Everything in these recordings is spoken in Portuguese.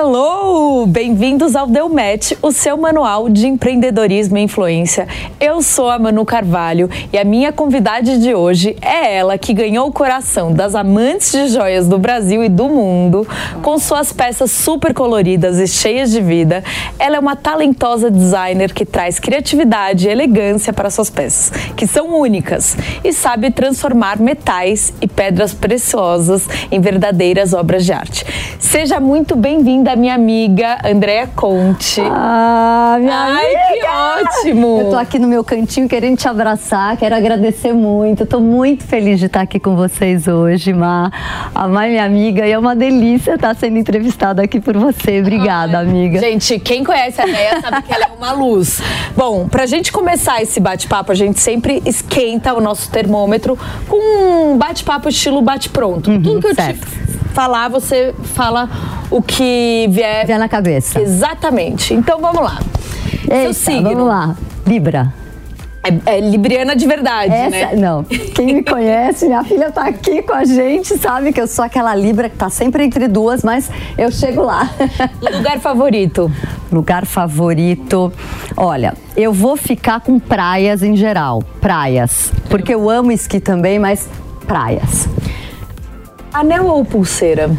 Hello! Bem-vindos ao Delmet, o seu manual de empreendedorismo e influência. Eu sou a Manu Carvalho e a minha convidada de hoje é ela que ganhou o coração das amantes de joias do Brasil e do mundo com suas peças super coloridas e cheias de vida. Ela é uma talentosa designer que traz criatividade e elegância para suas peças, que são únicas, e sabe transformar metais e pedras preciosas em verdadeiras obras de arte. Seja muito bem-vinda da minha amiga Andréa Conte. Ah, minha Ai, amiga! que ótimo! Eu tô aqui no meu cantinho querendo te abraçar, quero agradecer muito. Tô muito feliz de estar aqui com vocês hoje, Ma. A Má é minha amiga e é uma delícia estar sendo entrevistada aqui por você. Obrigada, Ai, amiga. Gente, quem conhece a Andréa sabe que ela é uma luz. Bom, pra gente começar esse bate-papo, a gente sempre esquenta o nosso termômetro com um bate-papo estilo bate-pronto. Uhum, Tudo que eu certo. te falar, você fala o que vier. Vier na cabeça. Exatamente. Então vamos lá. Seu Eita, signo. vamos lá. Libra. É, é libriana de verdade, Essa, né? não. Quem me conhece, minha filha tá aqui com a gente, sabe que eu sou aquela Libra que tá sempre entre duas, mas eu chego lá. Lugar favorito? Lugar favorito. Olha, eu vou ficar com praias em geral. Praias. Porque eu amo esqui também, mas praias. Anel ou pulseira?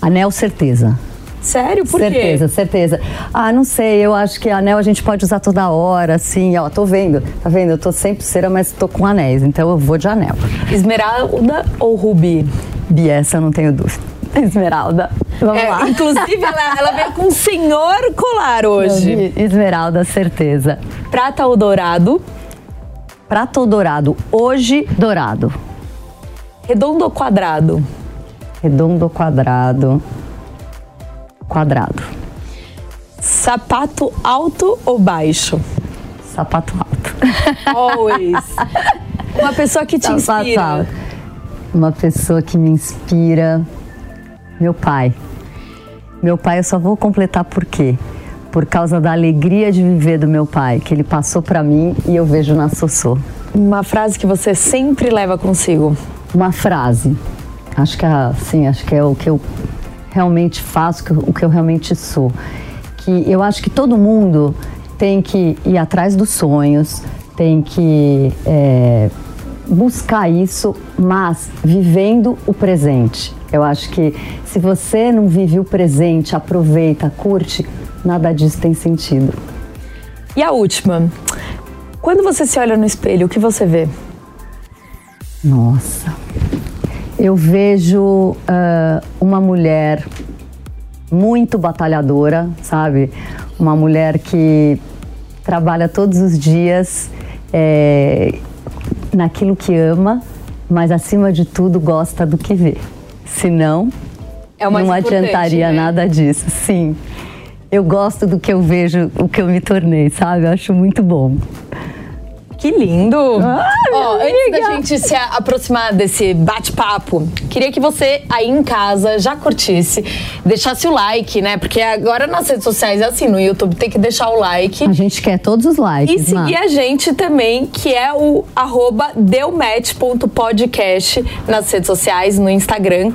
Anel, certeza. Sério? Por certeza, quê? certeza. Ah, não sei, eu acho que anel a gente pode usar toda hora, assim, ó, tô vendo, tá vendo? Eu tô sem pulseira, mas tô com anéis, então eu vou de anel. Esmeralda ou rubi? Bia, essa eu não tenho dúvida. Esmeralda, vamos É, lá. inclusive, ela, ela veio com um senhor colar hoje. Esmeralda, certeza. Prata ou dourado? Prata ou dourado? Hoje, dourado. Redondo ou quadrado? Redondo ou quadrado? Quadrado. Sapato alto ou baixo? Sapato alto. Always. Uma pessoa que te Sapato inspira. alto. Uma pessoa que me inspira. Meu pai. Meu pai, eu só vou completar por quê? Por causa da alegria de viver do meu pai, que ele passou pra mim e eu vejo na Sossô. Uma frase que você sempre leva consigo. Uma frase. Acho que é, assim, acho que é o que eu realmente faço, o que eu realmente sou. Que eu acho que todo mundo tem que ir atrás dos sonhos, tem que é, buscar isso, mas vivendo o presente. Eu acho que se você não vive o presente, aproveita, curte, nada disso tem sentido. E a última. Quando você se olha no espelho, o que você vê? Nossa. Eu vejo ah, uma mulher muito batalhadora, sabe? Uma mulher que trabalha todos os dias eh, naquilo que ama, mas acima de tudo gosta do que vê. Senão, É não adiantaria né? nada disso. Sim. Eu gosto do que eu vejo, o que eu me tornei, sabe? Eu acho muito bom. Que lindo! Ah, Ó, antes da gente se aproximar desse bate-papo, queria que você aí em casa já curtisse, deixasse o like, né? Porque agora nas redes sociais é assim, no YouTube tem que deixar o like. A gente quer todos os likes, E seguir a gente também, que é o arroba deumatch.podcast nas redes sociais, no Instagram.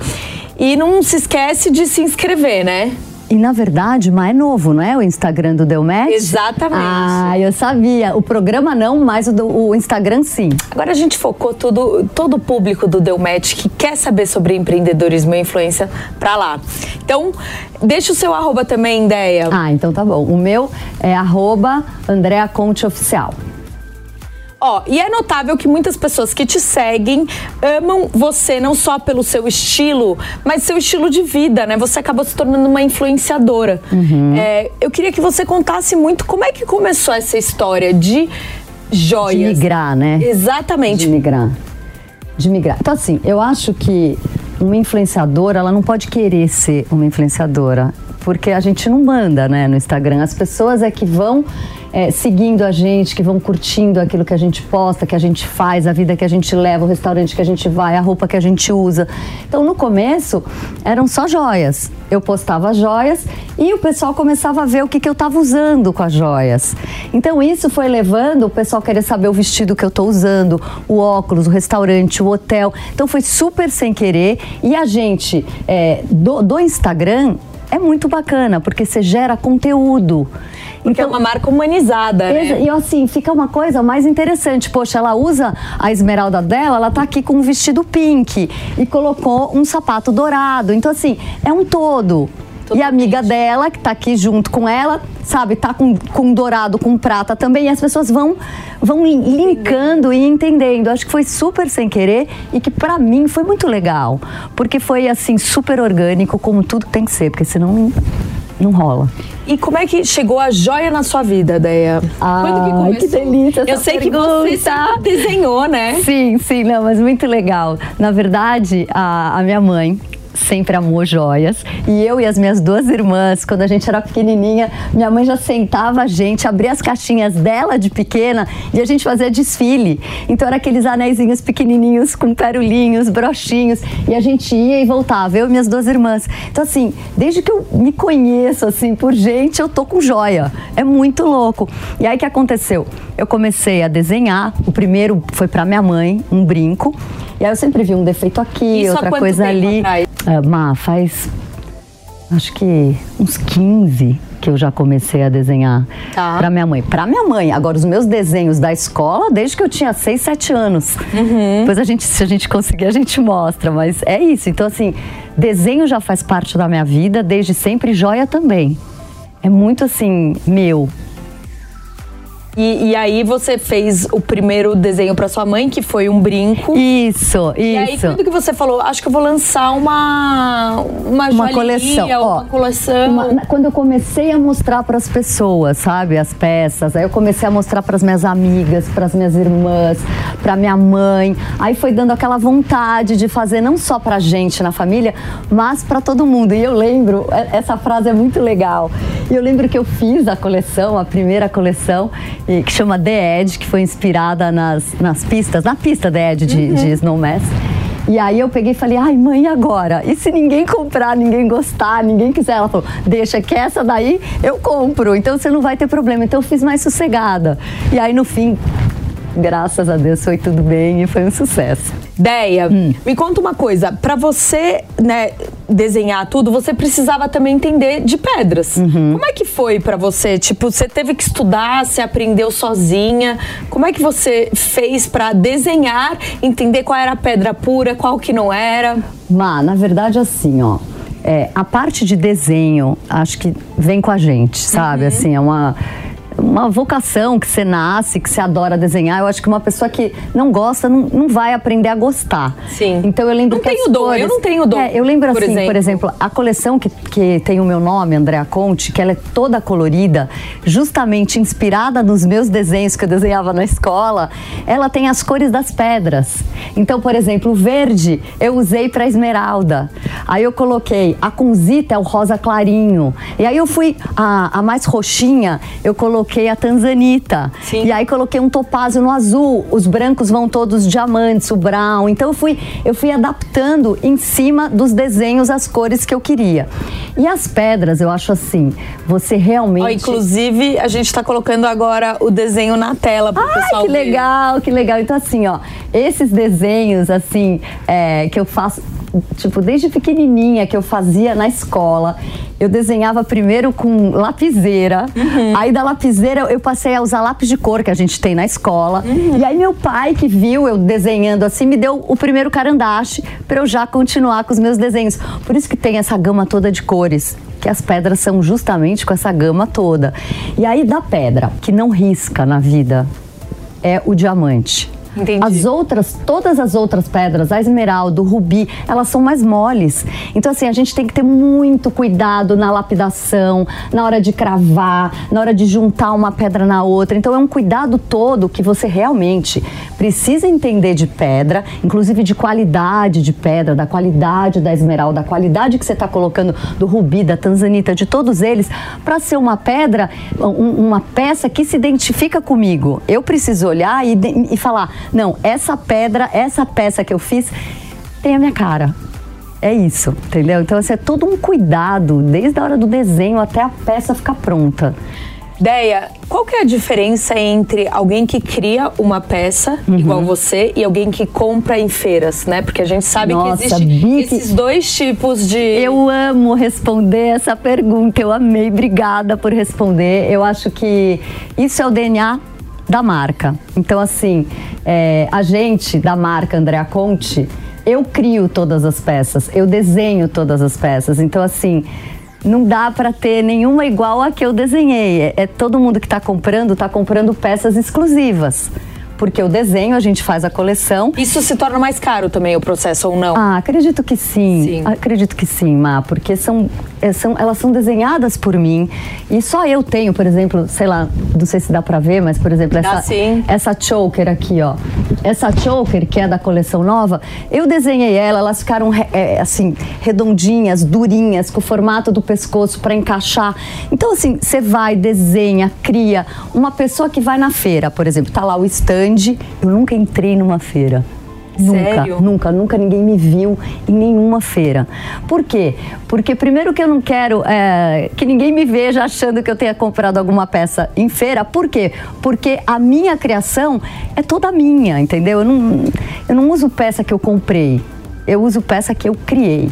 E não se esquece de se inscrever, né? E na verdade, mas é novo, não é? O Instagram do Delmet? Exatamente. Ah, eu sabia. O programa não, mas o, do- o Instagram sim. Agora a gente focou tudo, todo o público do Delmatch que quer saber sobre empreendedorismo e influência pra lá. Então, deixa o seu arroba também, ideia. Ah, então tá bom. O meu é arroba Andrea Conte Oficial. Ó, e é notável que muitas pessoas que te seguem amam você não só pelo seu estilo, mas seu estilo de vida, né? Você acabou se tornando uma influenciadora. Uhum. É, eu queria que você contasse muito como é que começou essa história de De joias. migrar, né? Exatamente. De migrar. De migrar. Então, assim, eu acho que uma influenciadora, ela não pode querer ser uma influenciadora. Porque a gente não manda, né, no Instagram. As pessoas é que vão é, seguindo a gente, que vão curtindo aquilo que a gente posta, que a gente faz, a vida que a gente leva, o restaurante que a gente vai, a roupa que a gente usa. Então, no começo, eram só joias. Eu postava joias e o pessoal começava a ver o que, que eu estava usando com as joias. Então, isso foi levando o pessoal querer saber o vestido que eu estou usando, o óculos, o restaurante, o hotel. Então, foi super sem querer. E a gente, é, do, do Instagram, é muito bacana, porque você gera conteúdo. Porque então, é uma marca humanizada, né? E assim, fica uma coisa mais interessante. Poxa, ela usa a esmeralda dela, ela tá aqui com um vestido pink e colocou um sapato dourado. Então, assim, é um todo. Totalmente. E a amiga dela, que está aqui junto com ela, sabe, tá com, com dourado, com prata também, e as pessoas vão, vão linkando e entendendo. Acho que foi super sem querer e que para mim foi muito legal, porque foi assim, super orgânico, como tudo tem que ser, porque senão não rola. E como é que chegou a joia na sua vida, Deia? Ah, Quando que começou? que delícia Eu sei pergunta. que você desenhou, né? Sim, sim, não, mas muito legal. Na verdade, a, a minha mãe, sempre amou joias. E eu e as minhas duas irmãs, quando a gente era pequenininha, minha mãe já sentava a gente, abria as caixinhas dela de pequena e a gente fazia desfile. Então era aqueles anéisinhos pequenininhos com perolinhos, brochinhos e a gente ia e voltava, eu e minhas duas irmãs. Então assim, desde que eu me conheço assim por gente, eu tô com joia. É muito louco. E aí que aconteceu? Eu comecei a desenhar. O primeiro foi para minha mãe, um brinco. E aí eu sempre vi um defeito aqui, Isso outra coisa ali. Atrás? Uh, Má, faz acho que uns 15 que eu já comecei a desenhar tá. para minha mãe. Para minha mãe. Agora, os meus desenhos da escola, desde que eu tinha 6, 7 anos. Uhum. Depois a gente, se a gente conseguir, a gente mostra. Mas é isso. Então, assim, desenho já faz parte da minha vida desde sempre, joia também. É muito assim, meu. E, e, aí você fez o primeiro desenho para sua mãe, que foi um brinco. Isso, isso. E aí quando que você falou, acho que eu vou lançar uma uma, uma coleção, uma Ó, coleção. Uma, quando eu comecei a mostrar para as pessoas, sabe, as peças, aí eu comecei a mostrar para as minhas amigas, para as minhas irmãs, para minha mãe. Aí foi dando aquela vontade de fazer não só para gente na família, mas para todo mundo. E eu lembro, é, essa frase é muito legal. E eu lembro que eu fiz a coleção, a primeira coleção que chama The Edge, que foi inspirada nas, nas pistas, na pista The Edge de, uhum. de Snowmass. E aí eu peguei e falei, ai mãe, e agora? E se ninguém comprar, ninguém gostar, ninguém quiser? Ela falou, deixa que essa daí eu compro, então você não vai ter problema. Então eu fiz mais sossegada. E aí no fim, graças a Deus foi tudo bem e foi um sucesso. Deia, hum. me conta uma coisa. Para você né, desenhar tudo, você precisava também entender de pedras. Uhum. Como é que foi para você? Tipo, você teve que estudar, você aprendeu sozinha. Como é que você fez para desenhar, entender qual era a pedra pura, qual que não era? Má, na verdade, assim, ó. É, a parte de desenho, acho que vem com a gente, sabe? Uhum. Assim, é uma uma vocação que você nasce, que você adora desenhar. Eu acho que uma pessoa que não gosta não, não vai aprender a gostar. Sim. Então eu lembro não que tenho dom, cores, eu não tenho dom. É, eu lembro por assim, exemplo. por exemplo, a coleção que, que tem o meu nome, Andréa Conte, que ela é toda colorida, justamente inspirada nos meus desenhos que eu desenhava na escola, ela tem as cores das pedras. Então, por exemplo, o verde eu usei para esmeralda. Aí eu coloquei a kunzita é o rosa clarinho. E aí eu fui a, a mais roxinha, eu coloquei coloquei a tanzanita. Sim. E aí coloquei um topázio no azul. Os brancos vão todos diamantes, o brown. Então eu fui, eu fui adaptando em cima dos desenhos as cores que eu queria. E as pedras, eu acho assim, você realmente. Oh, inclusive, a gente está colocando agora o desenho na tela para o pessoal que ver. legal, que legal. Então, assim, ó, esses desenhos, assim, é, que eu faço tipo, desde pequenininha que eu fazia na escola. Eu desenhava primeiro com lapiseira. Uhum. Aí da lapiseira eu passei a usar lápis de cor que a gente tem na escola. Uhum. E aí meu pai que viu eu desenhando assim me deu o primeiro carandache para eu já continuar com os meus desenhos. Por isso que tem essa gama toda de cores que as pedras são justamente com essa gama toda. E aí da pedra que não risca na vida é o diamante. Entendi. As outras, todas as outras pedras, a esmeralda, o rubi, elas são mais moles. Então, assim, a gente tem que ter muito cuidado na lapidação, na hora de cravar, na hora de juntar uma pedra na outra. Então, é um cuidado todo que você realmente precisa entender de pedra, inclusive de qualidade de pedra, da qualidade da esmeralda, da qualidade que você está colocando do rubi, da tanzanita, de todos eles, para ser uma pedra, um, uma peça que se identifica comigo. Eu preciso olhar e, e falar não, essa pedra, essa peça que eu fiz tem a minha cara. É isso, entendeu? Então, assim, é todo um cuidado, desde a hora do desenho até a peça ficar pronta. Deia, qual que é a diferença entre alguém que cria uma peça uhum. igual você e alguém que compra em feiras, né? Porque a gente sabe Nossa, que existem esses dois tipos de. Eu amo responder essa pergunta, eu amei, obrigada por responder. Eu acho que isso é o DNA da marca. Então, assim, é, a gente da marca Andrea Conte, eu crio todas as peças, eu desenho todas as peças. Então, assim não dá para ter nenhuma igual a que eu desenhei. É, é todo mundo que está comprando, está comprando peças exclusivas porque o desenho a gente faz a coleção. Isso se torna mais caro também o processo ou não? Ah, acredito que sim. sim. Acredito que sim, Má, porque são, é, são, elas são desenhadas por mim e só eu tenho, por exemplo, sei lá, não sei se dá para ver, mas por exemplo, essa, ah, essa choker aqui, ó. Essa choker, que é da coleção nova, eu desenhei ela, elas ficaram é, assim, redondinhas, durinhas, com o formato do pescoço para encaixar. Então, assim, você vai, desenha, cria. Uma pessoa que vai na feira, por exemplo, tá lá o stand grande, eu nunca entrei numa feira. Sério? Nunca, nunca, nunca ninguém me viu em nenhuma feira. Por quê? Porque primeiro que eu não quero é, que ninguém me veja achando que eu tenha comprado alguma peça em feira. Por quê? Porque a minha criação é toda minha, entendeu? Eu não, eu não uso peça que eu comprei, eu uso peça que eu criei.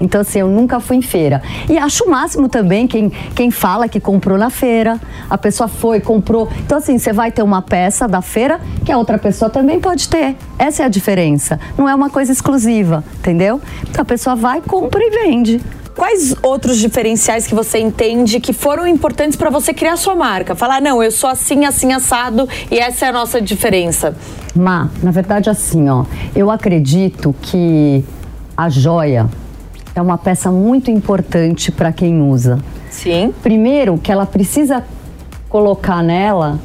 Então, assim, eu nunca fui em feira. E acho o máximo também quem, quem fala que comprou na feira, a pessoa foi, comprou. Então, assim, você vai ter uma peça da feira que a outra pessoa também pode ter. Essa é a diferença. Não é uma coisa exclusiva, entendeu? Então, a pessoa vai, compra e vende. Quais outros diferenciais que você entende que foram importantes para você criar sua marca? Falar, não, eu sou assim, assim, assado e essa é a nossa diferença. Má, na verdade, assim, ó, eu acredito que a joia é uma peça muito importante para quem usa. Sim. Primeiro, que ela precisa colocar nela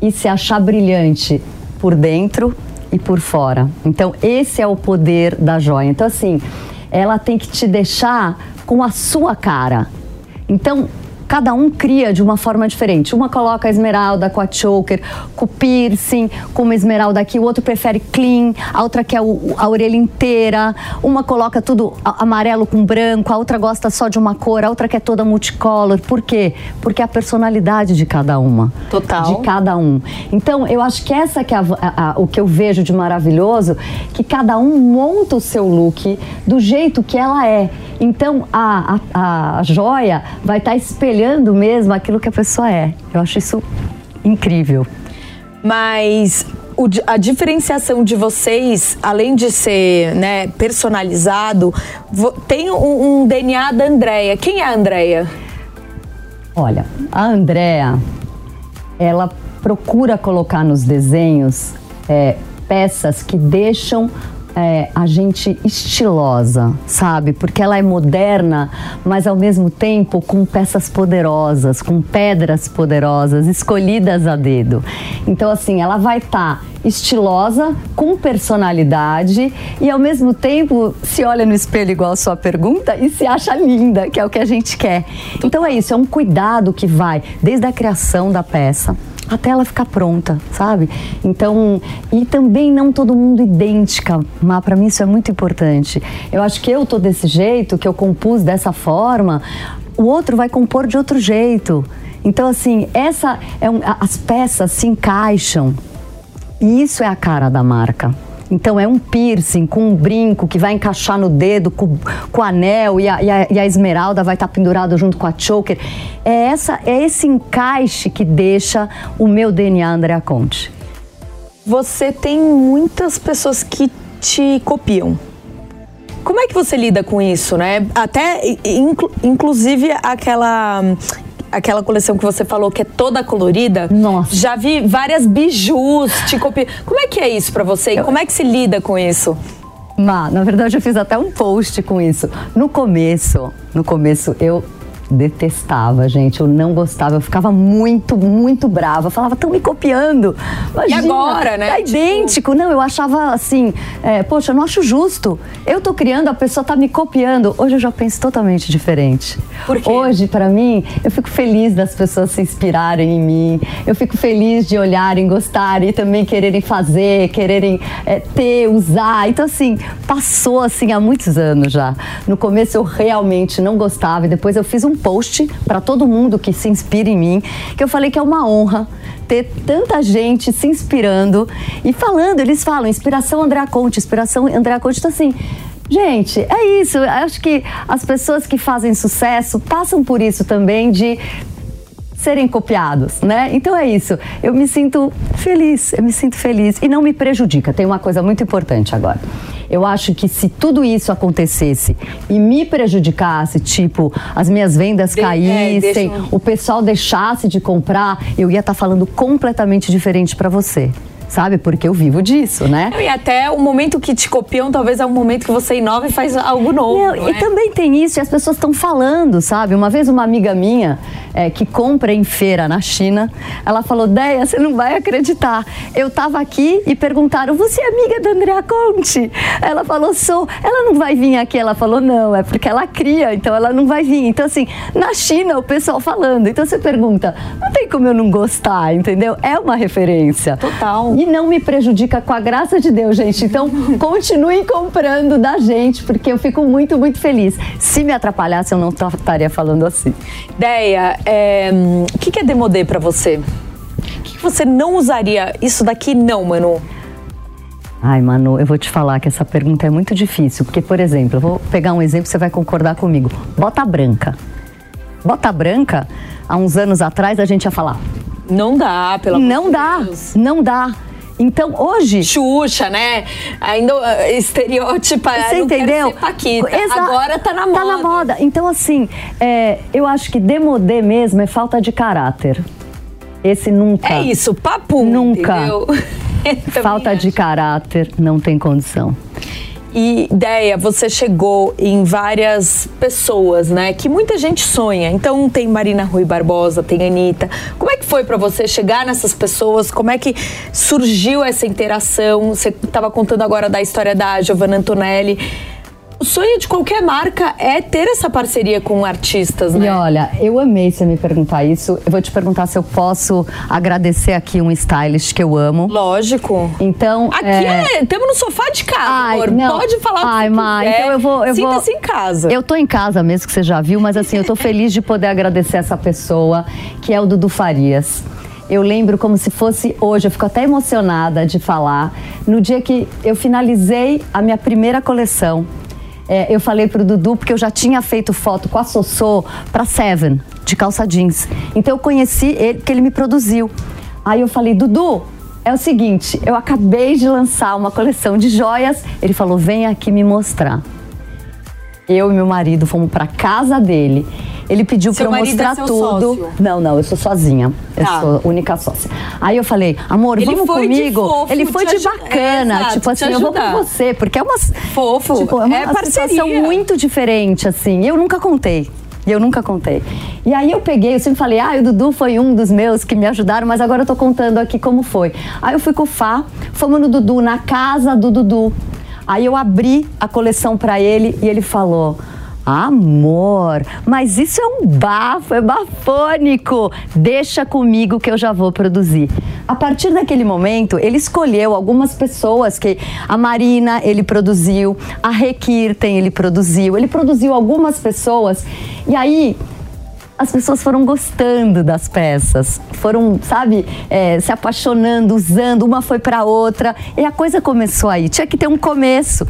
e se achar brilhante por dentro e por fora. Então, esse é o poder da joia. Então, assim, ela tem que te deixar com a sua cara. Então, cada um cria de uma forma diferente. Uma coloca a esmeralda com a choker, com o piercing, com uma esmeralda aqui, o outro prefere clean, a outra quer o, a orelha inteira, uma coloca tudo amarelo com branco, a outra gosta só de uma cor, a outra quer toda multicolor. Por quê? Porque é a personalidade de cada uma. Total. De cada um. Então, eu acho que essa que é a, a, a, o que eu vejo de maravilhoso, que cada um monta o seu look do jeito que ela é. Então, a, a, a joia vai estar tá espelhando mesmo aquilo que a pessoa é. Eu acho isso incrível. Mas o, a diferenciação de vocês, além de ser né, personalizado, tem um, um, DNA da Andrea. Quem é a Andrea? Olha, a Andrea, ela procura colocar nos desenhos é, peças que deixam é, a gente estilosa, sabe? Porque ela é moderna, mas ao mesmo tempo com peças poderosas, com pedras poderosas, escolhidas a dedo. Então, assim, ela vai estar tá estilosa, com personalidade e ao mesmo tempo se olha no espelho igual a sua pergunta e se acha linda, que é o que a gente quer. Então é isso, é um cuidado que vai desde a criação da peça até ela ficar pronta, sabe? Então, e também não todo mundo idêntica, mas para mim isso é muito importante. Eu acho que eu tô desse jeito, que eu compus dessa forma, o outro vai compor de outro jeito. Então, assim, essa é um, as peças se encaixam. E isso é a cara da marca. Então é um piercing com um brinco que vai encaixar no dedo, com, com o anel e a, e, a, e a, esmeralda vai estar tá pendurado junto com a choker. É, essa, é esse encaixe que deixa o meu DNA Andrea Conte. Você tem muitas pessoas que te copiam. Como é que você lida com isso, né? Até, inclu, inclusive, aquela aquela coleção que você falou que é toda colorida. Nossa. Já vi várias bijus, te copi... Como é que é isso para você? E como é que se lida com isso? Má, na verdade eu fiz até um post com isso. No começo, no começo eu detestava, gente. Eu não gostava. Eu ficava muito, muito brava. Falava, estão me copiando. Imagina, e agora, né? Tá idêntico. Não, eu achava assim, é, poxa, eu não acho justo. Eu tô criando, a pessoa tá me copiando. Hoje eu já penso totalmente diferente. Por quê? Hoje, para mim, eu fico feliz das pessoas se inspirarem em mim. Eu fico feliz de olharem, gostarem e também quererem fazer, quererem é, ter, usar. Então, assim, passou assim há muitos anos já. No começo eu realmente não gostava e depois eu fiz um post para todo mundo que se inspira em mim, que eu falei que é uma honra ter tanta gente se inspirando e falando, eles falam inspiração Andréa Conte, inspiração Andréa Conte, então assim, Gente, é isso. Acho que as pessoas que fazem sucesso passam por isso também de serem copiados, né? Então é isso. Eu me sinto feliz, eu me sinto feliz e não me prejudica. Tem uma coisa muito importante agora. Eu acho que se tudo isso acontecesse e me prejudicasse, tipo, as minhas vendas de, é, caíssem, é, o pessoal deixasse de comprar, eu ia estar tá falando completamente diferente para você sabe? Porque eu vivo disso, né? E até o momento que te copiam, talvez é um momento que você inova e faz algo novo. Não, não é? E também tem isso, e as pessoas estão falando, sabe? Uma vez uma amiga minha é, que compra em feira na China, ela falou: Deia, você não vai acreditar. Eu tava aqui e perguntaram: você é amiga da Andrea Conte? Ela falou: sou. Ela não vai vir aqui. Ela falou: não, é porque ela cria, então ela não vai vir. Então, assim, na China, o pessoal falando. Então você pergunta: não tem como eu não gostar, entendeu? É uma referência. Total. E e não me prejudica com a graça de Deus, gente. Então, continuem comprando da gente, porque eu fico muito, muito feliz. Se me atrapalhasse, eu não estaria falando assim. Deia, é, o que é demodê para você? O que você não usaria? Isso daqui não, Manu. Ai, Manu, eu vou te falar que essa pergunta é muito difícil, porque, por exemplo, eu vou pegar um exemplo, você vai concordar comigo. Bota branca. Bota branca, há uns anos atrás a gente ia falar. Não dá, pelo amor Não dá, Deus. não dá. Então, hoje. Xuxa, né? Ainda uh, estereótipa. Você entendeu? Paquita. Exa Agora tá na moda. Tá na moda. Então, assim, é, eu acho que demodê mesmo é falta de caráter. Esse nunca. É isso, papo. Nunca. falta acho. de caráter não tem condição. E ideia, você chegou em várias pessoas, né? Que muita gente sonha. Então tem Marina Rui Barbosa, tem Anitta. Como é que foi para você chegar nessas pessoas? Como é que surgiu essa interação? Você estava contando agora da história da Giovanna Antonelli. O sonho de qualquer marca é ter essa parceria com artistas, né? E olha, eu amei você me perguntar isso. Eu vou te perguntar se eu posso agradecer aqui um stylist que eu amo. Lógico. Então. Aqui é. Estamos é, no sofá de casa, Ai, amor. Não. Pode falar Ai, Má, então eu vou. Eu Sinta-se vou... em casa. Eu tô em casa mesmo, que você já viu, mas assim, eu tô feliz de poder agradecer essa pessoa, que é o Dudu Farias. Eu lembro como se fosse hoje, eu fico até emocionada de falar. No dia que eu finalizei a minha primeira coleção, é, eu falei pro Dudu porque eu já tinha feito foto com a Sossô para Seven, de calça jeans. Então eu conheci ele porque ele me produziu. Aí eu falei, Dudu, é o seguinte, eu acabei de lançar uma coleção de joias. Ele falou, vem aqui me mostrar. Eu e meu marido fomos para casa dele. Ele pediu para eu mostrar é tudo. Sócio. Não, não, eu sou sozinha. Eu tá. sou única sócia. Aí eu falei, amor, ele vamos comigo. Fofo, ele foi de bacana. É, exato, tipo assim, eu vou com você, porque é uma. Fofo. Tipo, é uma é situação muito diferente, assim. Eu nunca contei. E eu nunca contei. E aí eu peguei, eu sempre falei, ah, o Dudu foi um dos meus que me ajudaram, mas agora eu tô contando aqui como foi. Aí eu fui com o Fá, fomos no Dudu, na casa do Dudu. Aí eu abri a coleção para ele e ele falou: Amor, mas isso é um bafo, é bafônico. Deixa comigo que eu já vou produzir. A partir daquele momento, ele escolheu algumas pessoas que a Marina ele produziu, a Rekirten ele produziu, ele produziu algumas pessoas. E aí as pessoas foram gostando das peças, foram, sabe, é, se apaixonando, usando, uma foi para outra, e a coisa começou aí. Tinha que ter um começo.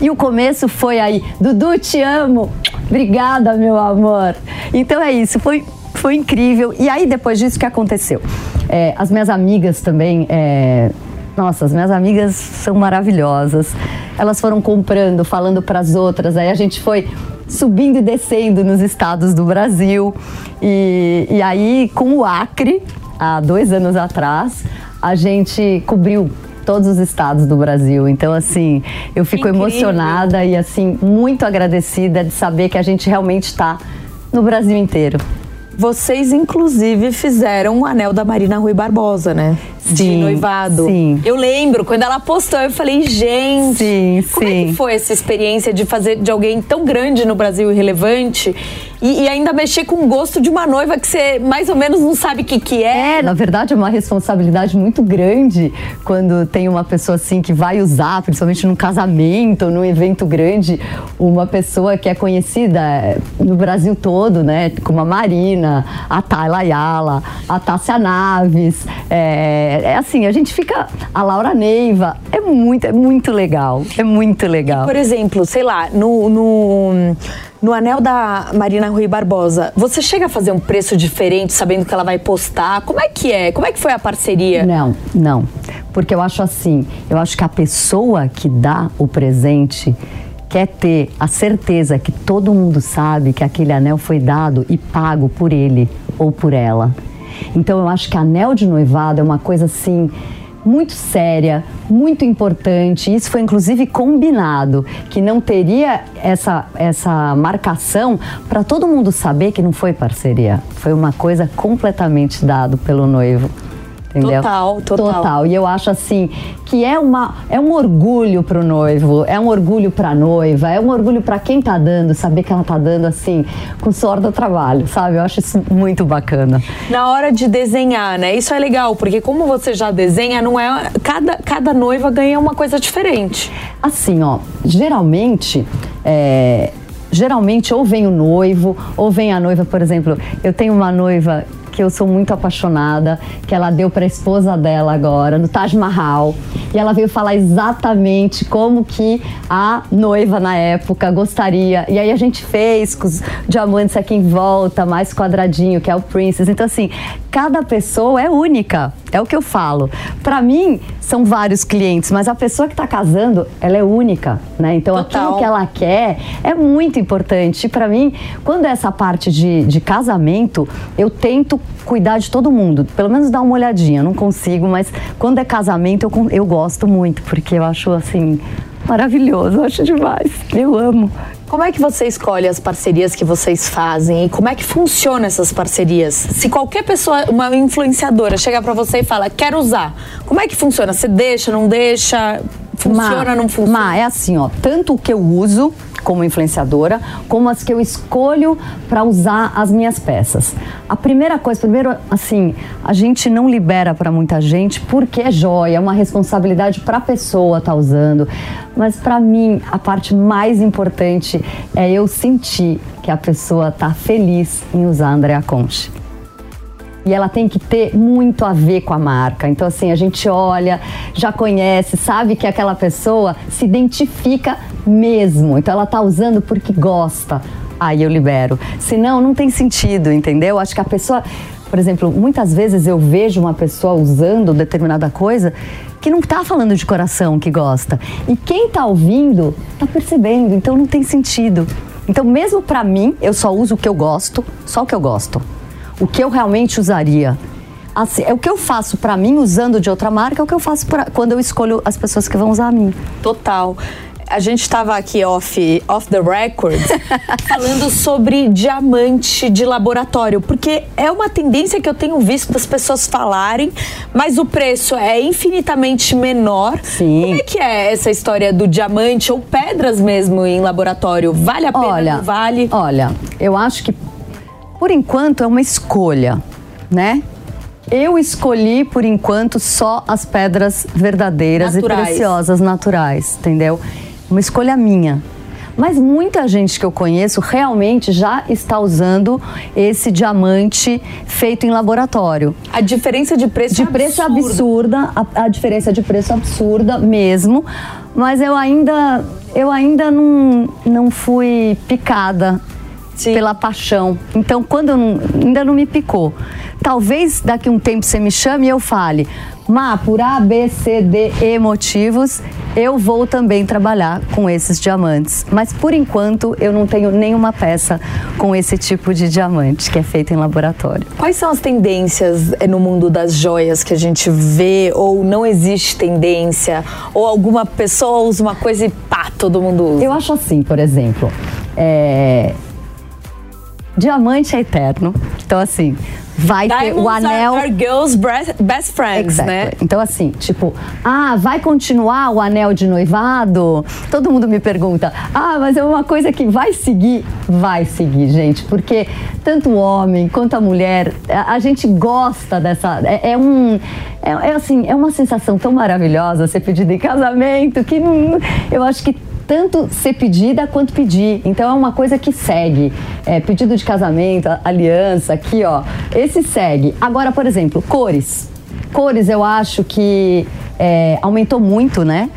E o começo foi aí, Dudu, te amo. Obrigada, meu amor. Então é isso, foi, foi incrível. E aí, depois disso, o que aconteceu? É, as minhas amigas também. É, nossa, as minhas amigas são maravilhosas. Elas foram comprando, falando para as outras. Aí a gente foi subindo e descendo nos estados do Brasil. E, e aí, com o Acre, há dois anos atrás, a gente cobriu todos os estados do Brasil. Então, assim, eu fico Incrível. emocionada e, assim, muito agradecida de saber que a gente realmente está no Brasil inteiro. Vocês, inclusive, fizeram o anel da Marina Rui Barbosa, né? Sim, de noivado. Sim. Eu lembro, quando ela postou, eu falei, gente, sim, como sim. é que foi essa experiência de fazer de alguém tão grande no Brasil e relevante E, e, ainda mexer com o gosto de uma noiva que você mais ou menos não sabe o que, que é. É, na verdade é uma responsabilidade muito grande quando tem uma pessoa assim que vai usar, principalmente num casamento, num evento grande, uma pessoa que é conhecida no Brasil todo, né? Como a Marina, a Tayla Ayala, a Tássia Naves. É, é assim, a gente fica. A Laura Neiva. É muito, é muito legal. É muito legal. E, por exemplo, sei lá, no, no no anel da Marina Rui Barbosa, você chega a fazer um preço diferente sabendo que ela vai postar? Como é que é? Como é que foi a parceria? Não, não. Porque eu acho assim, eu acho que a pessoa que dá o presente quer ter a certeza que todo mundo sabe que aquele anel foi dado e pago por ele ou por ela. Então eu acho que anel de noivado é uma coisa assim muito séria, muito importante. Isso foi inclusive combinado, que não teria essa, essa marcação para todo mundo saber que não foi parceria. Foi uma coisa completamente dado pelo noivo. Entendeu? Total, total. Total. E eu acho assim que é uma é um orgulho pro noivo, é um orgulho pra noiva, é um orgulho para quem tá dando, saber que ela tá dando assim com suor do trabalho, sabe? Eu acho isso muito bacana. Na hora de desenhar, né? Isso é legal, porque como você já desenha, não é cada cada noiva ganha uma coisa diferente. Assim, ó, geralmente é, geralmente ou vem o noivo ou vem a noiva, por exemplo, eu tenho uma noiva que eu sou muito apaixonada, que ela deu para a esposa dela agora, no Taj Mahal. E ela veio falar exatamente como que a noiva na época gostaria. E aí a gente fez com os diamantes aqui em volta, mais quadradinho, que é o Princess. Então, assim, cada pessoa é única. É o que eu falo. Para mim, são vários clientes, mas a pessoa que está casando, ela é única, né? Então, Total. aquilo que ela quer é muito importante. E para mim, quando é essa parte de, de casamento, eu tento cuidar de todo mundo, pelo menos dar uma olhadinha. não consigo, mas quando é casamento, eu, eu gosto muito, porque eu acho assim maravilhoso, acho demais. Eu amo. Como é que você escolhe as parcerias que vocês fazem e como é que funciona essas parcerias? Se qualquer pessoa, uma influenciadora, chega para você e fala, quero usar, como é que funciona? Você deixa, não deixa? Funciona, não funciona? Má, é assim, ó, tanto o que eu uso como influenciadora, como as que eu escolho para usar as minhas peças. A primeira coisa, primeiro, assim, a gente não libera para muita gente porque é joia, é uma responsabilidade para a pessoa estar tá usando. Mas para mim, a parte mais importante é eu sentir que a pessoa está feliz em usar Andrea Conche e ela tem que ter muito a ver com a marca. Então, assim, a gente olha, já conhece, sabe que aquela pessoa se identifica mesmo. Então, ela tá usando porque gosta. Aí eu libero. Senão, não tem sentido, entendeu? Acho que a pessoa. Por exemplo, muitas vezes eu vejo uma pessoa usando determinada coisa que não está falando de coração que gosta. E quem está ouvindo está percebendo, então não tem sentido. Então, mesmo para mim, eu só uso o que eu gosto, só o que eu gosto o que eu realmente usaria. Assim, é o que eu faço para mim usando de outra marca, é o que eu faço pra, quando eu escolho as pessoas que vão usar a mim. Total a gente estava aqui off, off the record falando sobre diamante de laboratório, porque é uma tendência que eu tenho visto das pessoas falarem, mas o preço é infinitamente menor. Sim. Como é que é essa história do diamante ou pedras mesmo em laboratório? Vale a pena? Olha, não vale? Olha, eu acho que por enquanto é uma escolha, né? Eu escolhi, por enquanto, só as pedras verdadeiras naturais. e preciosas naturais, entendeu? Uma escolha minha. Mas muita gente que eu conheço realmente já está usando esse diamante feito em laboratório. A diferença de preço de é preço absurda, a, a, diferença de preço absurda mesmo. Mas eu ainda, eu ainda não, não fui picada Sim. pela paixão. Então, quando não, ainda não me picou. Talvez daqui um tempo você me chame e eu fale, Má, por A, B, C, D, E motivos, eu vou também trabalhar com esses diamantes. Mas por enquanto eu não tenho nenhuma peça com esse tipo de diamante que é feito em laboratório. Quais são as tendências eh, no mundo das joias que a gente vê ou não existe tendência? Ou alguma pessoa usa uma coisa e pá, todo mundo usa? Eu acho assim, por exemplo, é, diamante é eterno. Então, assim, vai Diamonds ter o anel. Are, are girls best friends, exactly. né? Então, assim, tipo, ah, vai continuar o anel de noivado? Todo mundo me pergunta, ah, mas é uma coisa que vai seguir? Vai seguir, gente, porque tanto o homem quanto a mulher, a, a gente gosta dessa. É, é um. É, é, assim, é uma sensação tão maravilhosa ser pedido em casamento que não, eu acho que tanto ser pedida quanto pedir. Então é uma coisa que segue. É, pedido de casamento, aliança, aqui ó. Esse segue. Agora, por exemplo, cores. Cores eu acho que é, aumentou muito, né?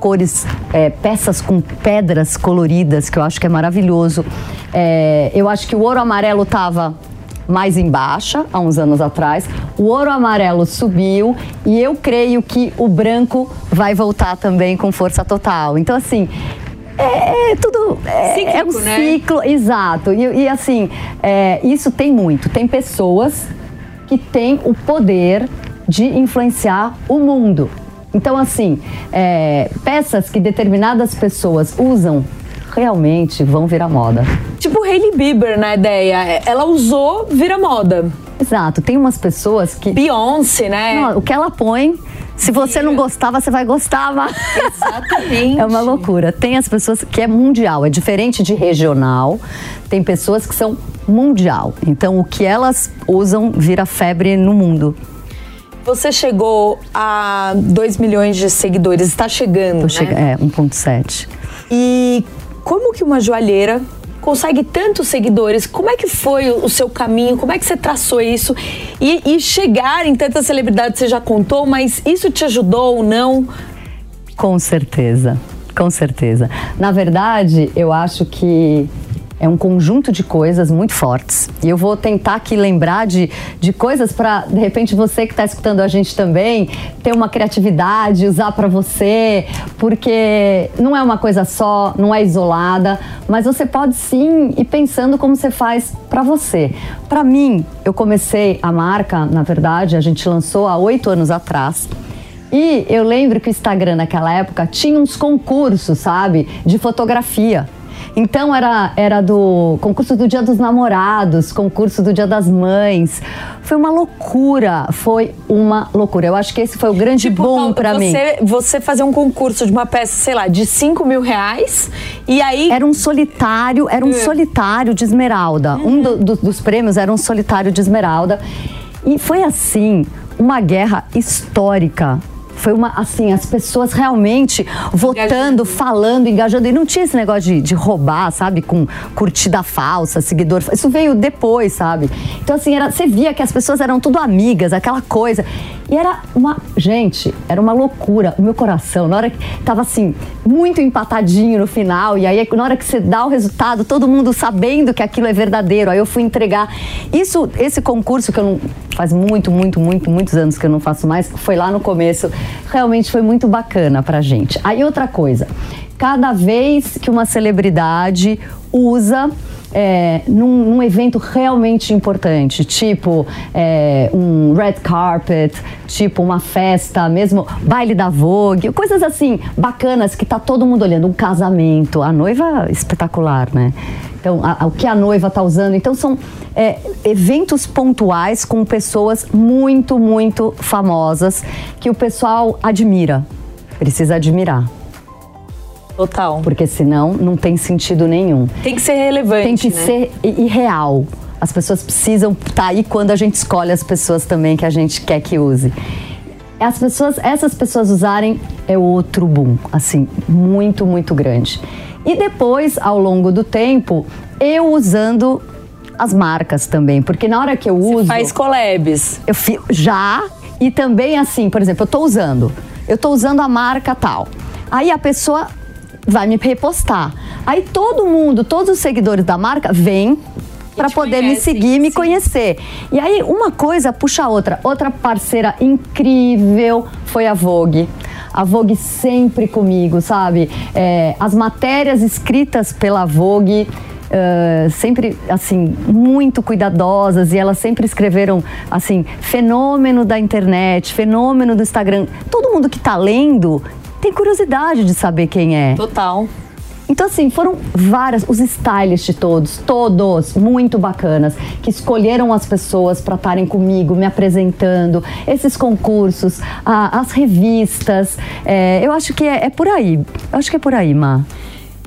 Cores, é, peças com pedras coloridas, que eu acho que é maravilhoso. É, eu acho que o ouro amarelo tava mais em baixa, há uns anos atrás. O ouro amarelo subiu e eu creio que o branco vai voltar também com força total. Então, assim, é, é, tudo é, Cíclico, é um né? ciclo, exato. E, e assim, é, isso tem muito. Tem pessoas que têm o poder de influenciar o mundo. Então, assim, é, peças que determinadas pessoas usam realmente vão virar moda. Tipo Hailey Bieber na ideia. Ela usou, vira moda. Exato. Tem umas pessoas que. Beyoncé, né? Não, o que ela põe. Se você não gostava, você vai gostar. Mas... Exatamente. É uma loucura. Tem as pessoas que é mundial, é diferente de regional. Tem pessoas que são mundial. Então, o que elas usam vira febre no mundo. Você chegou a 2 milhões de seguidores, está chegando, né? Chega, é, 1,7. E como que uma joalheira consegue tantos seguidores? Como é que foi o seu caminho? Como é que você traçou isso? E, e chegar em tantas celebridades, você já contou, mas isso te ajudou ou não? Com certeza, com certeza. Na verdade, eu acho que é um conjunto de coisas muito fortes. E eu vou tentar aqui lembrar de, de coisas para, de repente, você que está escutando a gente também ter uma criatividade, usar para você, porque não é uma coisa só, não é isolada, mas você pode sim ir pensando como você faz para você. Para mim, eu comecei a marca, na verdade, a gente lançou há oito anos atrás. E eu lembro que o Instagram naquela época tinha uns concursos, sabe, de fotografia. Então era, era do concurso do Dia dos Namorados, concurso do Dia das Mães. Foi uma loucura, foi uma loucura. Eu acho que esse foi o grande tipo, bom para mim. Você fazer um concurso de uma peça, sei lá, de 5 mil reais e aí... Era um solitário, era um é. solitário de esmeralda. Uhum. Um do, do, dos prêmios era um solitário de esmeralda. E foi assim, uma guerra histórica foi uma, assim, as pessoas realmente votando, falando, engajando. E não tinha esse negócio de, de roubar, sabe? Com curtida falsa, seguidor. Isso veio depois, sabe? Então, assim, era, você via que as pessoas eram tudo amigas, aquela coisa. E era uma. Gente, era uma loucura. O meu coração, na hora que tava assim, muito empatadinho no final, e aí na hora que você dá o resultado, todo mundo sabendo que aquilo é verdadeiro. Aí eu fui entregar. Isso, esse concurso que eu não. Faz muito, muito, muito, muitos anos que eu não faço mais, foi lá no começo. Realmente foi muito bacana pra gente. Aí outra coisa. Cada vez que uma celebridade usa é, num, num, evento realmente importante, tipo é, um red carpet, tipo uma festa, mesmo baile da Vogue, coisas assim bacanas que tá todo mundo olhando, um casamento, a noiva espetacular, né? Então, a, a, o que a noiva tá usando. Então, são é, eventos pontuais com pessoas muito, muito famosas que o pessoal admira. Precisa admirar. Total. Porque senão não tem sentido nenhum. Tem que ser relevante. Tem que né? ser irreal. As pessoas precisam estar tá aí quando a gente escolhe as pessoas também que a gente quer que use. As pessoas, essas pessoas usarem é outro boom, assim, muito, muito grande. E depois, ao longo do tempo, eu usando as marcas também, porque na hora que eu Você uso. Faz collabs. Eu já e também assim, por exemplo, eu estou usando, eu estou usando a marca tal. Aí a pessoa vai me repostar. Aí todo mundo, todos os seguidores da marca vêm para poder conhece, me seguir, me sim. conhecer. E aí uma coisa puxa a outra. Outra parceira incrível foi a Vogue. A Vogue sempre comigo, sabe? É, as matérias escritas pela Vogue Uh, sempre assim muito cuidadosas e elas sempre escreveram assim fenômeno da internet, fenômeno do Instagram. Todo mundo que está lendo tem curiosidade de saber quem é. Total. Então, assim, foram várias, os stylists todos, todos muito bacanas, que escolheram as pessoas para estarem comigo, me apresentando, esses concursos, a, as revistas. É, eu acho que é, é, por aí. Eu acho que é por aí, Má.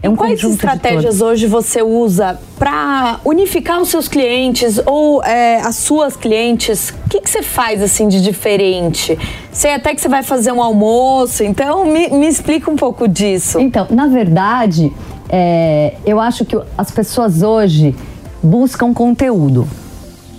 É um Quais estratégias hoje você usa para unificar os seus clientes ou é, as suas clientes? O que, que você faz assim de diferente? Sei até que você vai fazer um almoço, então me, me explica um pouco disso. Então, na verdade, é, eu acho que as pessoas hoje buscam conteúdo.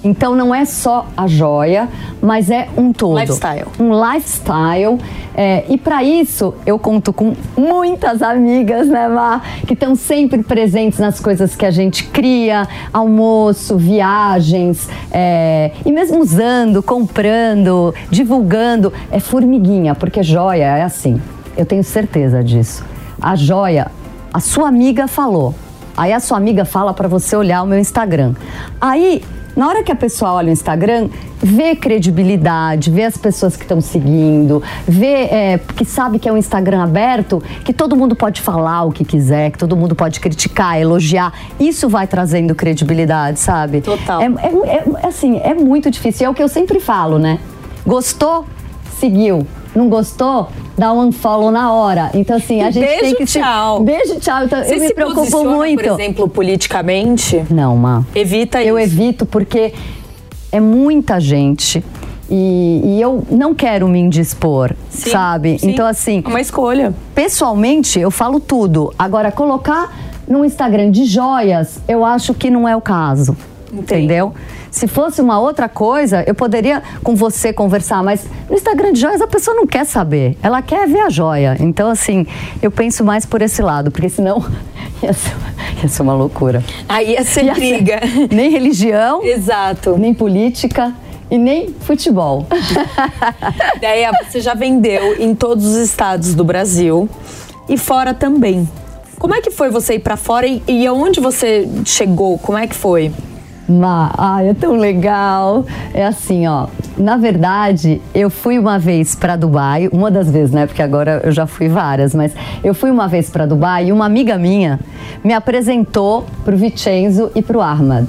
Então não é só a joia, mas é um todo. Lifestyle. Um lifestyle. É, e para isso eu conto com muitas amigas, né, Má? Que estão sempre presentes nas coisas que a gente cria, almoço, viagens, é, e mesmo usando, comprando, divulgando. É formiguinha, porque joia é assim. Eu tenho certeza disso. A joia, a sua amiga falou. Aí a sua amiga fala para você olhar o meu Instagram. Aí na hora que a pessoa olha o Instagram, vê credibilidade, vê as pessoas que estão seguindo, vê é, que sabe que é um Instagram aberto, que todo mundo pode falar o que quiser, que todo mundo pode criticar, elogiar. Isso vai trazendo credibilidade, sabe? Total. É, é, é assim, é muito difícil. É o que eu sempre falo, né? Gostou? Seguiu. Não gostou? Dá um unfollow na hora. Então, assim, a gente Beijo, tem que. Tchau. Se... Beijo, tchau. Então, Você eu me preocupo muito. Por exemplo, politicamente? Não, Má. Evita eu isso. Eu evito porque é muita gente. E, e, eu não quero me indispor, sim, sabe? Sim. Então, assim. É uma escolha. Pessoalmente, eu falo tudo. Agora, colocar no Instagram de joias, eu acho que não é o caso. Entendi. Entendeu? Se fosse uma outra coisa, eu poderia com você conversar, mas no Instagram de joias a pessoa não quer saber, ela quer ver a joia. Então, assim, eu penso mais por esse lado, porque senão ia ser, ia ser uma loucura. Aí ia ser ia briga. Ser nem religião, exato, nem política e nem futebol. Ideia, você já vendeu em todos os estados do Brasil e fora também. Como é que foi você ir para fora e, e aonde você chegou? Como é que foi? Ma, ai, é tão legal. É assim, ó. Na verdade, eu fui uma vez para Dubai, uma das vezes, né? Porque agora eu já fui várias, mas eu fui uma vez para Dubai e uma amiga minha me apresentou pro Vincenzo e pro Ahmad.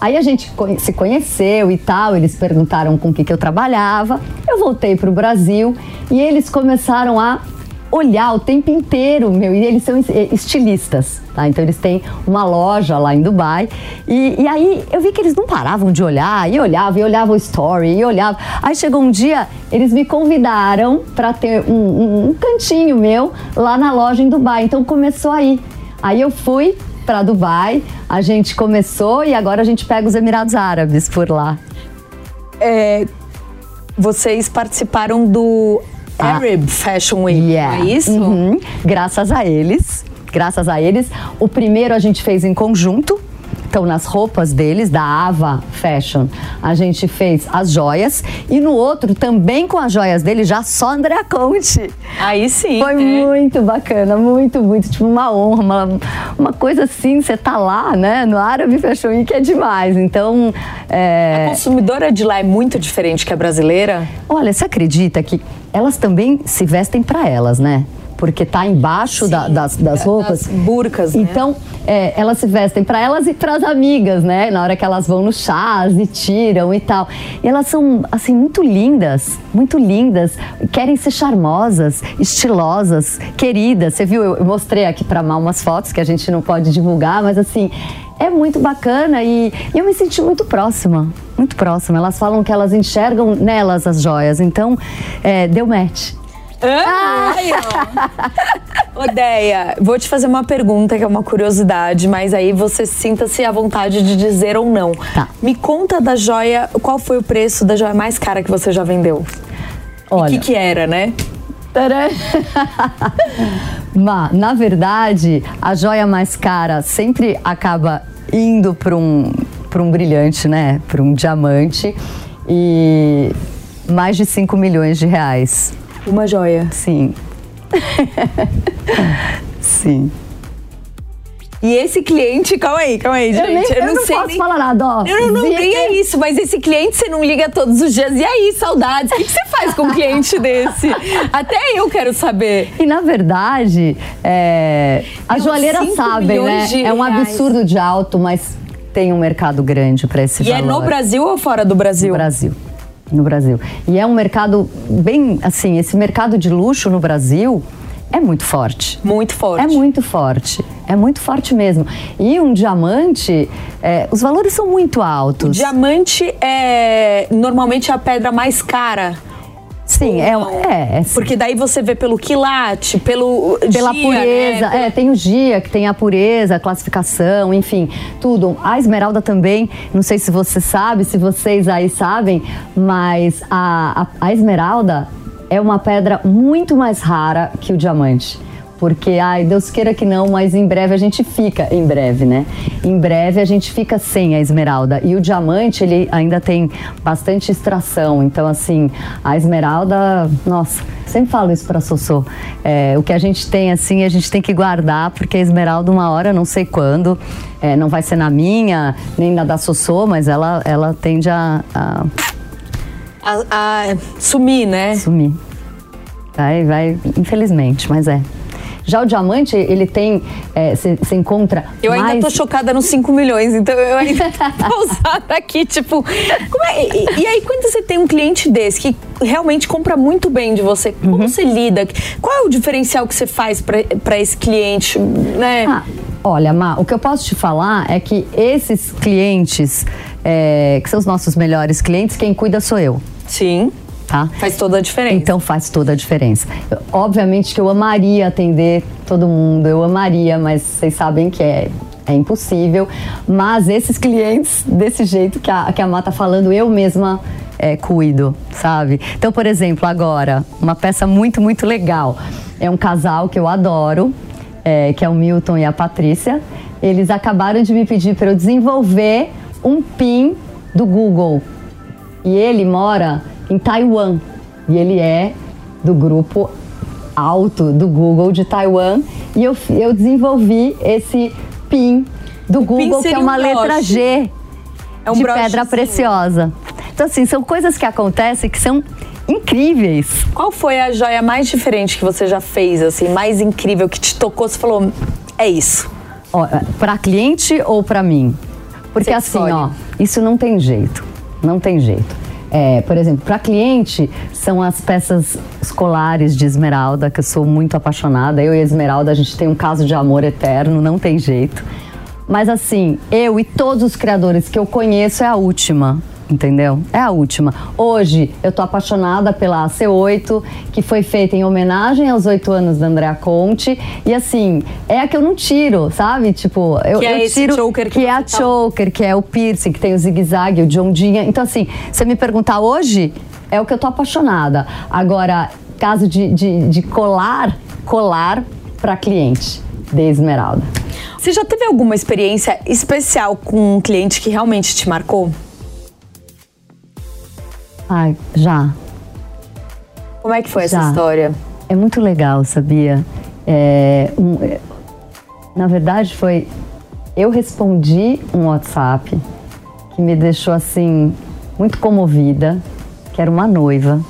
Aí a gente se conheceu e tal, eles perguntaram com o que, que eu trabalhava. Eu voltei para o Brasil e eles começaram a olhar o tempo inteiro, meu, e eles são eh, estilistas, tá? Então eles têm uma loja lá em Dubai. E, e aí eu vi que eles não paravam de olhar, e olhavam, e olhavam o story, e olhavam. Aí chegou um dia, eles me convidaram para ter um, um, um cantinho meu lá na loja em Dubai. Então começou aí. Aí eu fui para Dubai, a gente começou e agora a gente pega os Emirados Árabes por lá. É, vocês participaram do Arab Fashion Week, yeah. é isso? Uhum. Graças a eles, graças a eles. O primeiro a gente fez em conjunto, então nas roupas deles, da Ava Fashion, a gente fez as joias. E no outro, também com as joias dele, já só Andrea Conte. Aí sim. Foi é. muito bacana, muito, muito. Tipo, uma honra, uma, uma coisa assim, você tá lá, né, no Arab Fashion Week é demais. Então. É... A consumidora de lá é muito diferente que a brasileira? Olha, você acredita que elas também se vestem para elas, né? Porque tá embaixo da, das, das roupas. Das burcas, né? Então, é, elas se vestem para elas e para as amigas, né? Na hora que elas vão no chás e tiram e tal. E elas são, assim, muito lindas, muito lindas. Querem ser charmosas, estilosas, queridas. Você viu, eu mostrei aqui para Mal umas fotos que a gente não pode divulgar, mas assim, é muito bacana e, e, eu me senti muito próxima, muito próxima. Elas falam que elas enxergam nelas as joias, então é, deu match. Ah, aí, ó. Odeia, vou te fazer uma pergunta que é uma curiosidade, mas aí você sinta-se à vontade de dizer ou não. Tá. Me conta da joia, qual foi o preço da joia mais cara que você já vendeu? Olha. O que, que era, né? Mas, na verdade, a joia mais cara sempre acaba indo para um, um brilhante, né? Para um diamante. E mais de 5 milhões de reais. Uma joia? Sim. Sim. E esse cliente, calma aí, calma aí, gente. Eu, nem, eu, eu não, não sei posso nem... falar nada, ó. Não, não, não, nem é isso, mas esse cliente você não liga todos os dias. E aí, saudades? O que, que você faz com um cliente desse? Até eu quero saber. E na verdade, é, as joalheiras sabem, né? É um absurdo de alto, mas tem um mercado grande para esse e valor. E é no Brasil ou fora do Brasil? No Brasil. No Brasil. E é um mercado bem, assim, esse mercado de luxo no Brasil é muito forte. Muito forte. É muito forte. É muito forte mesmo. E um diamante, é, os valores são muito altos. O diamante é normalmente a pedra mais cara. Sim, é, é, é sim. Porque daí você vê pelo quilate, pelo pela dia, pureza. né? É, tem o dia que tem a pureza, a classificação, enfim, tudo. A esmeralda também, não sei se você sabe, se vocês aí sabem, mas a, a, a esmeralda é uma pedra muito mais rara que o diamante. Porque, ai, Deus queira que não, mas em breve a gente fica, em breve, né? Em breve a gente fica sem a esmeralda. E o diamante, ele ainda tem bastante extração. Então, assim, a esmeralda, nossa, sempre falo isso para Sossô. É, o que a gente tem, assim, a gente tem que guardar, porque a esmeralda, uma hora, não sei quando, é, não vai ser na minha, nem na da Sossô, mas ela, ela tende a, a a, a sumir, né? Sumir. Vai, vai, infelizmente, mas é. Já o diamante, ele tem. Você é, encontra. Eu mais... ainda tô chocada nos 5 milhões, então eu ainda tô usada aqui, tipo. É? E, e, aí, quando você tem um cliente desse que realmente compra muito bem de você, como uhum. você lida? Qual é o diferencial que você faz para esse cliente, né? Ah, olha, Má, o que eu posso te falar é que esses clientes, é, que são os nossos melhores clientes, quem cuida sou eu. Sim. Tá? Faz toda a diferença. Então faz toda a diferença. Eu, obviamente que eu amaria atender todo mundo, eu amaria, mas vocês sabem que é, é impossível. Mas esses clientes, desse jeito que a, que a Má tá falando, eu mesma é, cuido, sabe? Então, por exemplo, agora, uma peça muito, muito legal. É um casal que eu adoro, é, que é o Milton e a Patrícia. Eles acabaram de me pedir para eu desenvolver um PIN do Google. E ele mora em Taiwan. E ele é do grupo alto do Google de Taiwan. E eu, eu desenvolvi esse PIN do o Google, que é uma um letra G é um de pedra preciosa. Então, assim, são coisas que acontecem que são incríveis. Qual foi a joia mais diferente que você já fez, assim, mais incrível, que te tocou? Você falou, é isso. Para cliente ou para mim? Porque assim, ó, isso não tem jeito. Não tem jeito. É, por exemplo, para cliente, são as peças escolares de Esmeralda, que eu sou muito apaixonada. Eu e a Esmeralda, a gente tem um caso de amor eterno, não tem jeito. Mas assim, eu e todos os criadores que eu conheço é a última entendeu? É a última. Hoje eu tô apaixonada pela AC8, que foi feita em homenagem aos oito anos da Andrea Conte. E assim, é a que eu não tiro, sabe? Tipo, eu, que é eu tiro. que, que é a tá... choker, que é o piercing, que tem o zigue-zague, o John Dinha. Então, assim, você me perguntar hoje, é o que eu tô apaixonada. Agora, caso de, de, de colar, colar para cliente de Esmeralda. Você já teve alguma experiência especial com um cliente que realmente te marcou? Ai, já. Como é que foi já. essa história? É muito legal, sabia? É, um, é, na verdade, foi. Eu respondi um WhatsApp que me deixou assim, muito comovida, que era uma noiva.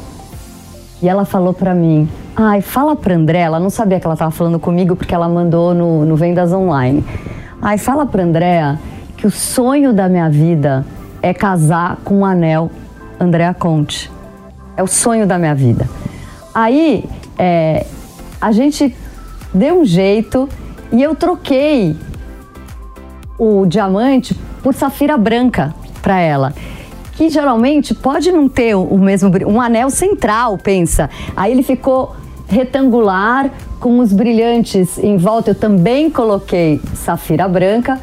E ela falou para mim: Ai, fala pra André. Ela não sabia que ela tava falando comigo porque ela mandou no, no Vendas Online. Ai, fala pra Andréa que o sonho da minha vida é casar com um anel Andréa Conte. É o sonho da minha vida. Aí é, a gente deu um jeito e eu troquei o diamante por safira branca para ela. Que geralmente pode não ter o mesmo um anel central, pensa. Aí ele ficou retangular com os brilhantes em volta. Eu também coloquei safira branca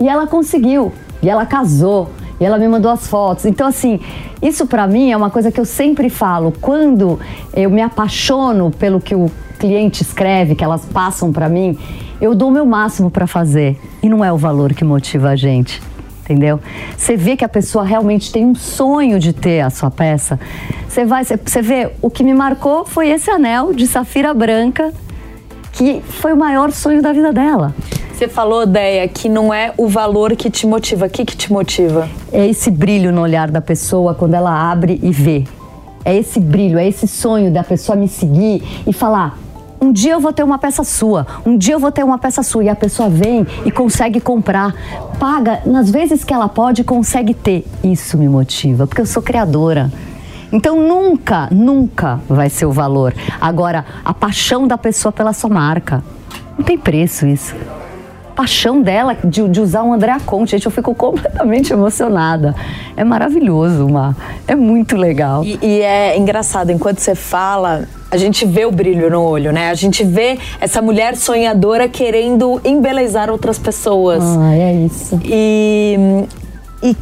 e ela conseguiu. E ela casou. E ela me mandou as fotos. Então, assim, isso para mim é uma coisa que eu sempre falo. Quando eu me apaixono pelo que o cliente escreve, que elas passam para mim, eu dou o meu máximo para fazer. E não é o valor que motiva a gente. Entendeu? Você vê que a pessoa realmente tem um sonho de ter a sua peça. Você vai, você vê, o que me marcou foi esse anel de safira branca, que foi o maior sonho da vida dela. Você falou, Deia, que não é o valor que te motiva. O que, que te motiva? É esse brilho no olhar da pessoa quando ela abre e vê. É esse brilho, é esse sonho da pessoa me seguir e falar: um dia eu vou ter uma peça sua, um dia eu vou ter uma peça sua. E a pessoa vem e consegue comprar, paga nas vezes que ela pode consegue ter. Isso me motiva, porque eu sou criadora. Então nunca, nunca vai ser o valor. Agora, a paixão da pessoa pela sua marca. Não tem preço isso paixão dela de, de, usar um André Conte. Gente, eu fico completamente emocionada. É maravilhoso, Mar. É muito legal. E, e, é engraçado, enquanto você fala, a gente vê o brilho no olho, né? A gente vê essa mulher sonhadora querendo embelezar outras pessoas. Ah, é isso. E, e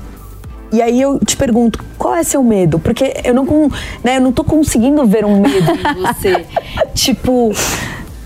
e aí eu te pergunto, qual é seu medo? Porque eu não, né, eu não tô conseguindo ver um medo em você. tipo,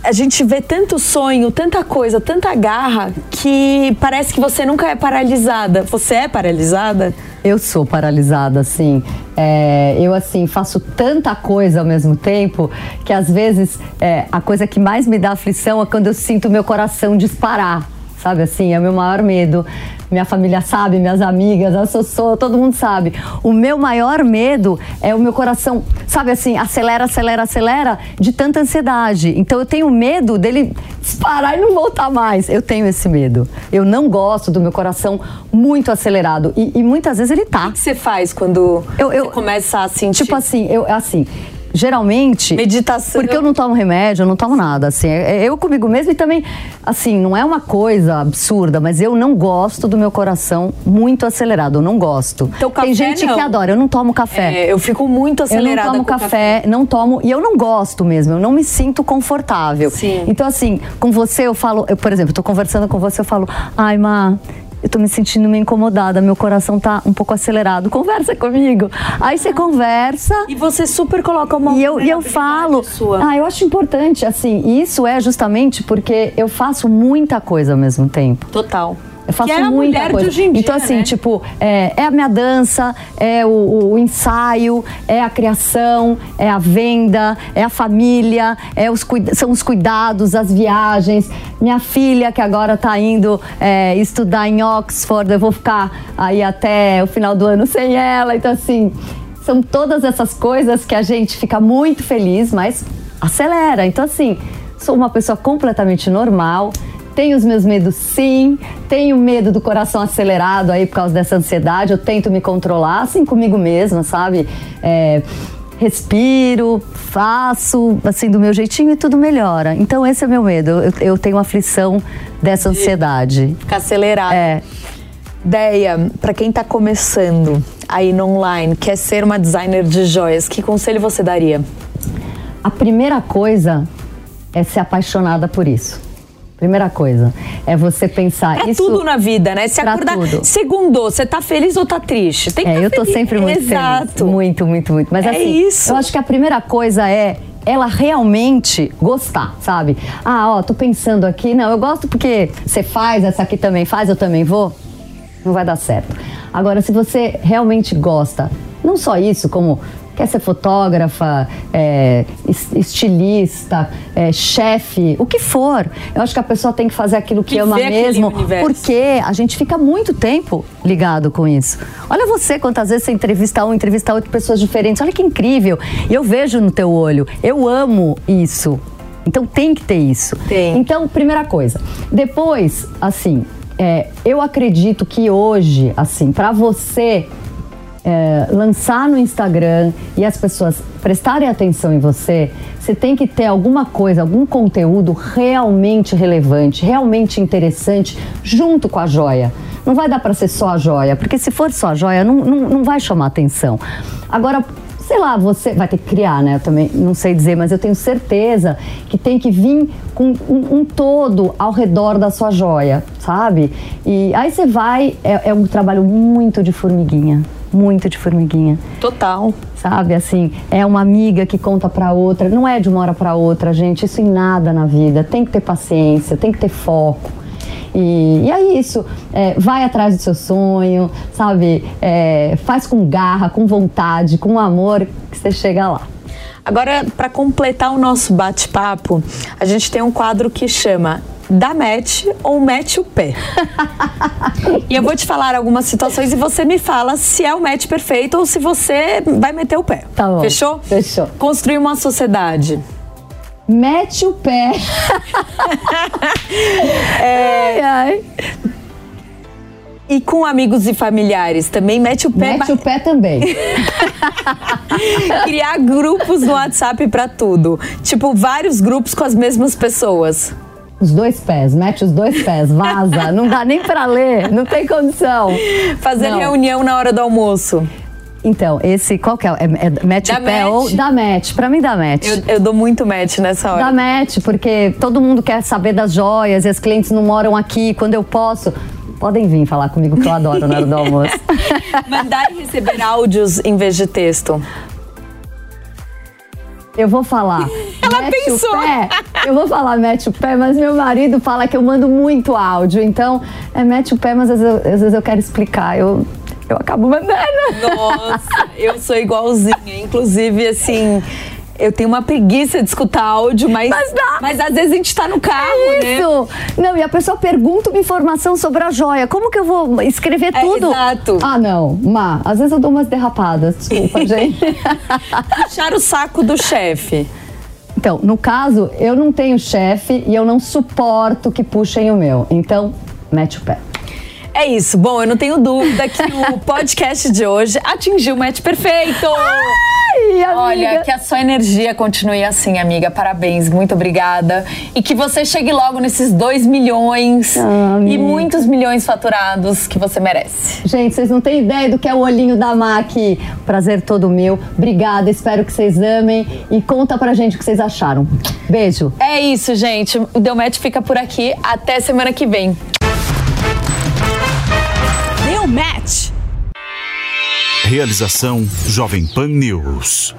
a gente vê tanto sonho, tanta coisa, tanta garra, que parece que você nunca é paralisada. Você é paralisada? Eu sou paralisada, assim. É, eu, assim, faço tanta coisa ao mesmo tempo que às vezes é, a coisa que mais me dá aflição é quando eu sinto meu coração disparar sabe assim? É o meu maior medo. Minha família sabe, minhas amigas, a Sossô, todo mundo sabe. O meu maior medo é o meu coração, sabe assim, acelera, acelera, acelera, de tanta ansiedade. Então eu tenho medo dele disparar e não voltar mais. Eu tenho esse medo. Eu não gosto do meu coração muito acelerado. E, e muitas vezes ele tá. O que você faz quando eu, eu, começa a sentir? Tipo assim, eu assim geralmente. Meditação. Porque eu não tomo remédio, eu não tomo nada. Assim, é, é eu comigo mesmo e também, assim, não é uma coisa absurda, mas eu não gosto do meu coração muito acelerado. Eu não gosto. Então, Tem gente não. que adora, eu não tomo café. É, eu fico muito acelerada. Eu não tomo café, café, não tomo. E eu não gosto mesmo, eu não me sinto confortável. Sim. Então, assim, com você eu falo, eu, por exemplo, tô conversando com você, eu falo, ai, Má eu tô me sentindo meio incomodada, meu coração tá um pouco acelerado. Conversa comigo. Aí você conversa. E você super coloca uma E eu, e eu falo. Sua. Ah, eu acho importante, assim, isso é justamente porque eu faço muita coisa ao mesmo tempo. Total. Eu faço que é muita mulher coisa. De hoje em dia, então, assim, né? tipo, é, é, a minha dança, é o, o, ensaio, é a criação, é a venda, é a família, é os, são os cuidados, as viagens. Minha filha, que agora está indo é, estudar em Oxford, eu vou ficar aí até o final do ano sem ela. Então, assim, são todas essas coisas que a gente fica muito feliz, mas acelera. Então, assim, sou uma pessoa completamente normal tenho os meus medos, sim. Tenho medo do coração acelerado aí por causa dessa ansiedade. Eu tento me controlar, assim, comigo mesma, sabe? É, respiro, faço, assim, do meu jeitinho e tudo melhora. Então, esse é o meu medo. Eu, eu tenho aflição dessa ansiedade. Ficar acelerado. É. Deia, para quem está começando aí no online, quer ser uma designer de joias, que conselho você daria? A primeira coisa é ser apaixonada por isso. Primeira coisa é você pensar pra isso tudo na vida, né? Se acordar tudo. segundo, você tá feliz ou tá triste? Tem que é, tá eu tô feliz. sempre muito Exato. feliz. Muito, muito, muito. Mas é assim, isso. eu acho que a primeira coisa é ela realmente gostar, sabe? Ah, ó, tô pensando aqui, não, eu gosto porque você faz, essa aqui também faz, eu também vou. Não vai dar certo. Agora, se você realmente gosta, não só isso, como quer ser fotógrafa, é, estilista, é, chefe, o que for. Eu acho que a pessoa tem que fazer aquilo que, que ama mesmo, porque a gente fica muito tempo ligado com isso. Olha você, quantas vezes você entrevista um, entrevista outro, pessoas diferentes. Olha que incrível. E eu vejo no teu olho. Eu amo isso. Então tem que ter isso. Tem. Então, primeira coisa. Depois, assim, é, eu acredito que hoje, assim, para você é, lançar no Instagram e as pessoas prestarem atenção em você, você tem que ter alguma coisa, algum conteúdo realmente relevante, realmente interessante, junto com a joia. Não vai dar para ser só a joia, porque se for só a joia, não, não, não vai chamar atenção. Agora, sei lá, você vai ter que criar, né? Eu também não sei dizer, mas eu tenho certeza que tem que vir com um, um todo ao redor da sua joia, sabe? E aí você vai, é, é um trabalho muito de formiguinha muito de formiguinha. Total. Sabe, assim, é uma amiga que conta para outra, não é de uma hora para outra, gente, isso em nada na vida. Tem que ter paciência, tem que ter foco. E, e é isso, é, vai atrás do seu sonho, sabe? É, faz com garra, com vontade, com amor, que você chega lá. Agora, para completar o nosso bate-papo, a gente tem um quadro que chama dá match ou mete o pé. e eu vou te falar algumas situações e você me fala se é o match perfeito ou se você vai meter o pé. Tá bom. Fechou? Fechou. Construir uma sociedade. Mete o pé. é... Ai, ai. E com amigos e familiares também mete o pé. Mete o pé também. Criar grupos no WhatsApp para tudo. Tipo, vários grupos com as mesmas pessoas. Os dois pés, mete os dois pés, vaza, não dá nem para ler, não tem condição. Fazer não. reunião na hora do almoço. Então, esse qual que é? é, é match dá o pé match. ou dá match? Pra mim dá match. Eu, eu, dou muito match nessa hora. Dá match, porque todo mundo quer saber das joias e as clientes não moram aqui. Quando eu posso, podem vir falar comigo que eu adoro na hora do almoço. Mandar e receber áudios em vez de texto. Eu vou falar. Ela pensou. pé, eu vou falar mete o pé, mas meu marido fala que eu mando muito áudio. Então, é mete o pé, mas às vezes, às vezes eu quero explicar. Eu, eu acabo mandando. Nossa, eu sou igualzinha. Inclusive, assim. Eu tenho uma preguiça de escutar áudio, mas, mas, dá. mas às vezes a gente tá no carro, é isso. né? Não, e a pessoa pergunta uma informação sobre a joia. Como que eu vou escrever é, tudo? Exato. Ah, não. Má, às vezes eu dou umas derrapadas. Desculpa, gente. Puxar o saco do chefe. Então, no caso, eu não tenho chefe e eu não suporto que puxem o meu. Então, mete o pé. É isso. Bom, eu não tenho dúvida que o podcast de hoje atingiu o match perfeito. Ai, amiga. Olha, que a sua energia continue assim, amiga. Parabéns, muito obrigada. E que você chegue logo nesses 2 milhões ah, e muitos milhões faturados que você merece. Gente, vocês não têm ideia do que é o olhinho da aqui. Prazer todo meu. Obrigada, espero que vocês amem e conta pra gente o que vocês acharam. Beijo. É isso, gente. O Deu Match fica por aqui. Até semana que vem. Match. Realização Jovem Pan News.